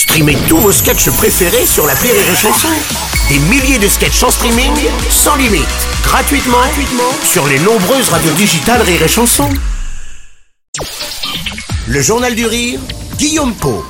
Streamez tous vos sketchs préférés sur la Rire et Chanson. Des milliers de sketchs en streaming, sans limite, gratuitement, sur les nombreuses radios digitales Rire et Chanson. Le Journal du Rire, Guillaume Po.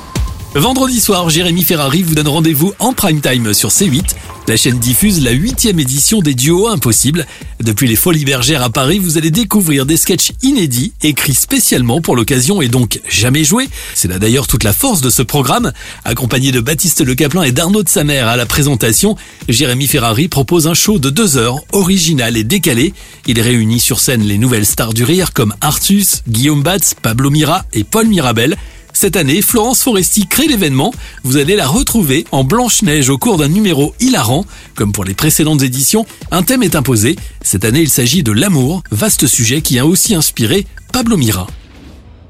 Vendredi soir, Jérémy Ferrari vous donne rendez-vous en prime time sur C8. La chaîne diffuse la huitième édition des duos impossibles. Depuis les Folies Bergères à Paris, vous allez découvrir des sketchs inédits, écrits spécialement pour l'occasion et donc jamais joués. C'est là d'ailleurs toute la force de ce programme. Accompagné de Baptiste Le Caplin et d'Arnaud de Samer à la présentation, Jérémy Ferrari propose un show de deux heures, original et décalé. Il réunit sur scène les nouvelles stars du rire comme Artus, Guillaume Batz, Pablo Mira et Paul Mirabel. Cette année, Florence Foresti crée l'événement. Vous allez la retrouver en Blanche-Neige au cours d'un numéro hilarant. Comme pour les précédentes éditions, un thème est imposé. Cette année, il s'agit de l'amour, vaste sujet qui a aussi inspiré Pablo Mira.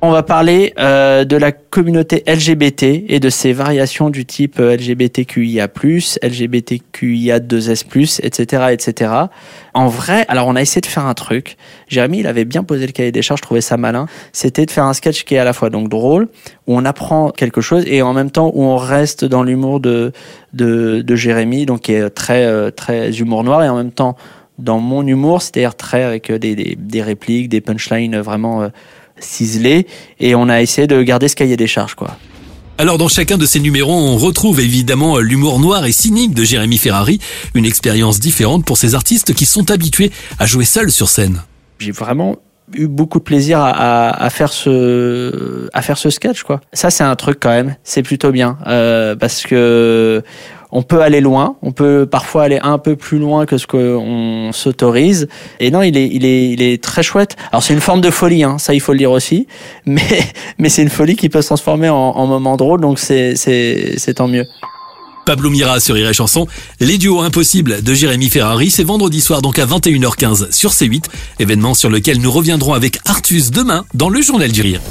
On va parler euh, de la communauté LGBT et de ses variations du type euh, LGBTQIA+, LGBTQIA2S+, etc., etc. En vrai, alors on a essayé de faire un truc. Jérémy, il avait bien posé le cahier des charges, je trouvais ça malin. C'était de faire un sketch qui est à la fois donc drôle, où on apprend quelque chose et en même temps où on reste dans l'humour de, de de Jérémy, donc qui est très euh, très humour noir et en même temps dans mon humour, c'est-à-dire très avec des, des, des répliques, des punchlines vraiment ciselé et on a essayé de garder ce cahier des charges quoi. Alors dans chacun de ces numéros, on retrouve évidemment l'humour noir et cynique de Jérémy Ferrari, une expérience différente pour ces artistes qui sont habitués à jouer seuls sur scène. J'ai vraiment eu beaucoup de plaisir à, à, faire ce à faire ce sketch quoi. Ça c'est un truc quand même, c'est plutôt bien euh, parce que on peut aller loin, on peut parfois aller un peu plus loin que ce qu'on s'autorise. Et non, il est, il est, il est très chouette. Alors c'est une forme de folie, hein, ça il faut le dire aussi, mais, mais c'est une folie qui peut se transformer en, en moment drôle, donc c'est, c'est, c'est tant mieux. Pablo Mira sur Iré Chanson, les duos impossibles de Jérémy Ferrari, c'est vendredi soir donc à 21h15 sur C8, événement sur lequel nous reviendrons avec Artus demain dans le Journal du Rire.